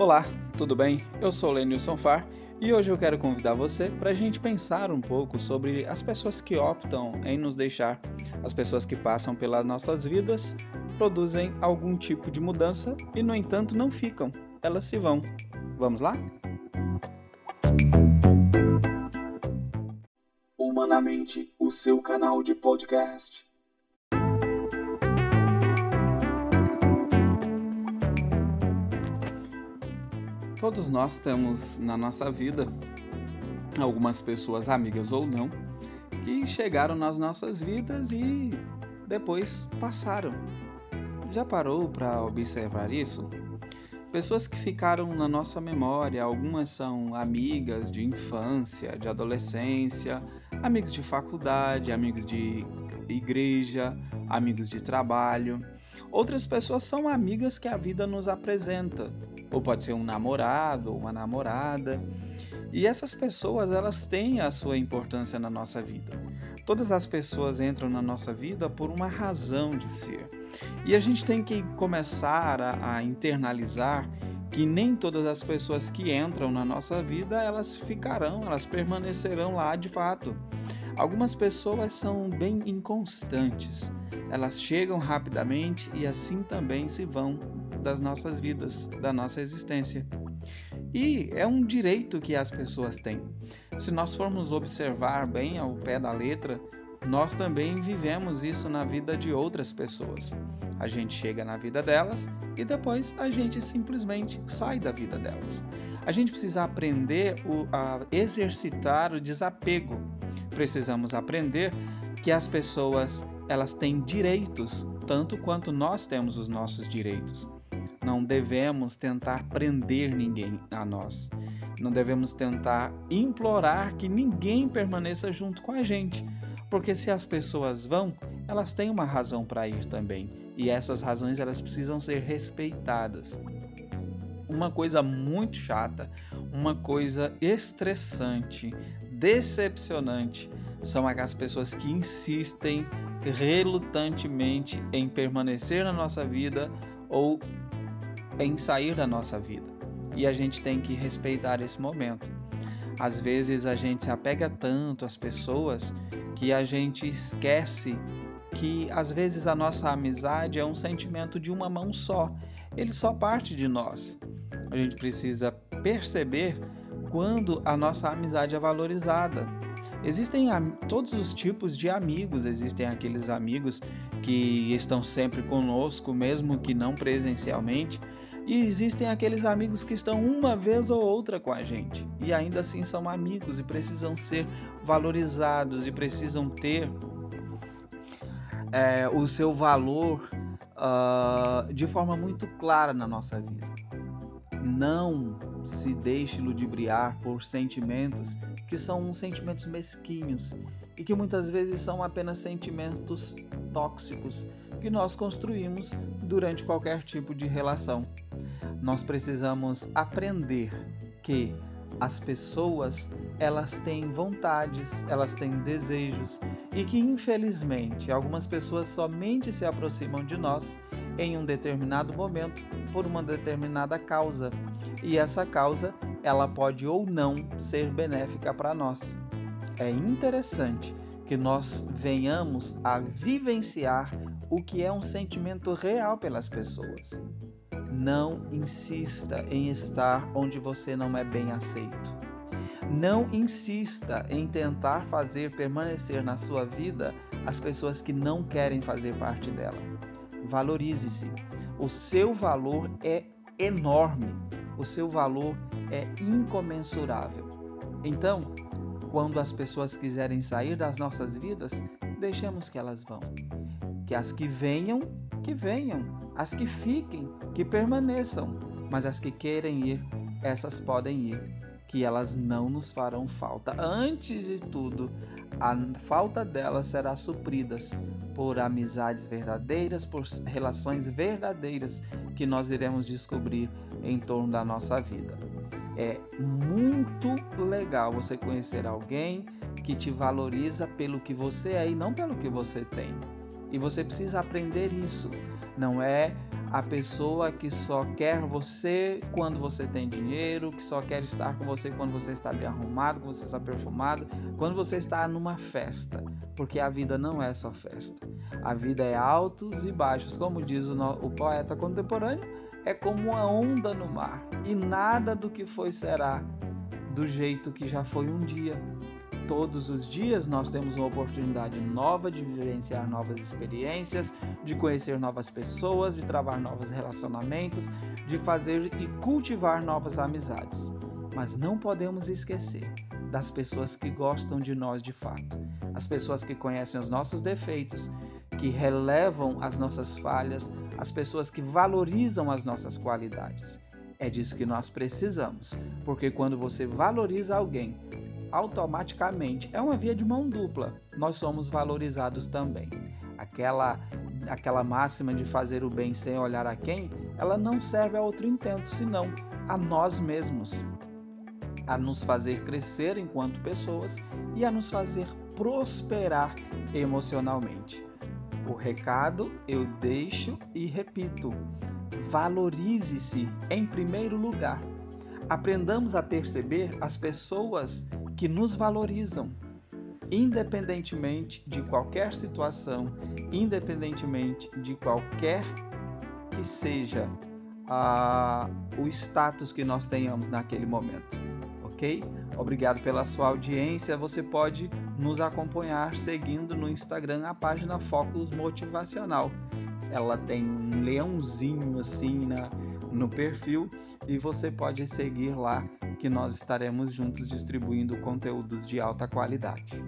Olá, tudo bem? Eu sou Lenilson Far e hoje eu quero convidar você para a gente pensar um pouco sobre as pessoas que optam em nos deixar, as pessoas que passam pelas nossas vidas, produzem algum tipo de mudança e, no entanto, não ficam, elas se vão. Vamos lá? Humanamente, o seu canal de podcast. Todos nós temos na nossa vida algumas pessoas, amigas ou não, que chegaram nas nossas vidas e depois passaram. Já parou para observar isso? Pessoas que ficaram na nossa memória, algumas são amigas de infância, de adolescência, amigos de faculdade, amigos de igreja, amigos de trabalho. Outras pessoas são amigas que a vida nos apresenta, ou pode ser um namorado ou uma namorada. E essas pessoas, elas têm a sua importância na nossa vida. Todas as pessoas entram na nossa vida por uma razão de ser. E a gente tem que começar a, a internalizar que nem todas as pessoas que entram na nossa vida, elas ficarão, elas permanecerão lá de fato. Algumas pessoas são bem inconstantes. Elas chegam rapidamente e assim também se vão das nossas vidas, da nossa existência. E é um direito que as pessoas têm. Se nós formos observar bem ao pé da letra, nós também vivemos isso na vida de outras pessoas. A gente chega na vida delas e depois a gente simplesmente sai da vida delas. A gente precisa aprender a exercitar o desapego. Precisamos aprender que as pessoas elas têm direitos tanto quanto nós temos os nossos direitos. Não devemos tentar prender ninguém a nós. Não devemos tentar implorar que ninguém permaneça junto com a gente, porque se as pessoas vão, elas têm uma razão para ir também, e essas razões elas precisam ser respeitadas. Uma coisa muito chata, uma coisa estressante, decepcionante são aquelas pessoas que insistem relutantemente em permanecer na nossa vida ou em sair da nossa vida. E a gente tem que respeitar esse momento. Às vezes a gente se apega tanto às pessoas que a gente esquece que às vezes a nossa amizade é um sentimento de uma mão só. Ele só parte de nós. A gente precisa perceber quando a nossa amizade é valorizada. Existem todos os tipos de amigos, existem aqueles amigos que estão sempre conosco, mesmo que não presencialmente, e existem aqueles amigos que estão uma vez ou outra com a gente e ainda assim são amigos e precisam ser valorizados e precisam ter é, o seu valor uh, de forma muito clara na nossa vida. Não se deixe ludibriar por sentimentos que são sentimentos mesquinhos e que muitas vezes são apenas sentimentos tóxicos que nós construímos durante qualquer tipo de relação. Nós precisamos aprender que as pessoas elas têm vontades, elas têm desejos e que infelizmente algumas pessoas somente se aproximam de nós em um determinado momento por uma determinada causa e essa causa ela pode ou não ser benéfica para nós. É interessante que nós venhamos a vivenciar o que é um sentimento real pelas pessoas. Não insista em estar onde você não é bem aceito. Não insista em tentar fazer permanecer na sua vida as pessoas que não querem fazer parte dela. Valorize-se. O seu valor é enorme. O seu valor é incomensurável. Então, quando as pessoas quiserem sair das nossas vidas, deixemos que elas vão. Que as que venham que venham, as que fiquem, que permaneçam, mas as que querem ir, essas podem ir, que elas não nos farão falta. Antes de tudo, a falta delas será supridas por amizades verdadeiras, por relações verdadeiras que nós iremos descobrir em torno da nossa vida. É muito legal você conhecer alguém que te valoriza pelo que você é e não pelo que você tem. E você precisa aprender isso. Não é a pessoa que só quer você quando você tem dinheiro, que só quer estar com você quando você está bem arrumado, quando você está perfumado, quando você está numa festa, porque a vida não é só festa. A vida é altos e baixos, como diz o, o poeta contemporâneo, é como uma onda no mar, e nada do que foi será do jeito que já foi um dia todos os dias nós temos uma oportunidade nova de vivenciar novas experiências, de conhecer novas pessoas, de travar novos relacionamentos, de fazer e cultivar novas amizades. Mas não podemos esquecer das pessoas que gostam de nós de fato, as pessoas que conhecem os nossos defeitos, que relevam as nossas falhas, as pessoas que valorizam as nossas qualidades. É disso que nós precisamos, porque quando você valoriza alguém, automaticamente. É uma via de mão dupla. Nós somos valorizados também. Aquela aquela máxima de fazer o bem sem olhar a quem, ela não serve a outro intento senão a nós mesmos, a nos fazer crescer enquanto pessoas e a nos fazer prosperar emocionalmente. O recado eu deixo e repito: valorize-se em primeiro lugar. Aprendamos a perceber as pessoas que nos valorizam, independentemente de qualquer situação, independentemente de qualquer que seja uh, o status que nós tenhamos naquele momento, ok? Obrigado pela sua audiência. Você pode nos acompanhar seguindo no Instagram a página Focus Motivacional. Ela tem um leãozinho assim na, no perfil e você pode seguir lá que nós estaremos juntos distribuindo conteúdos de alta qualidade.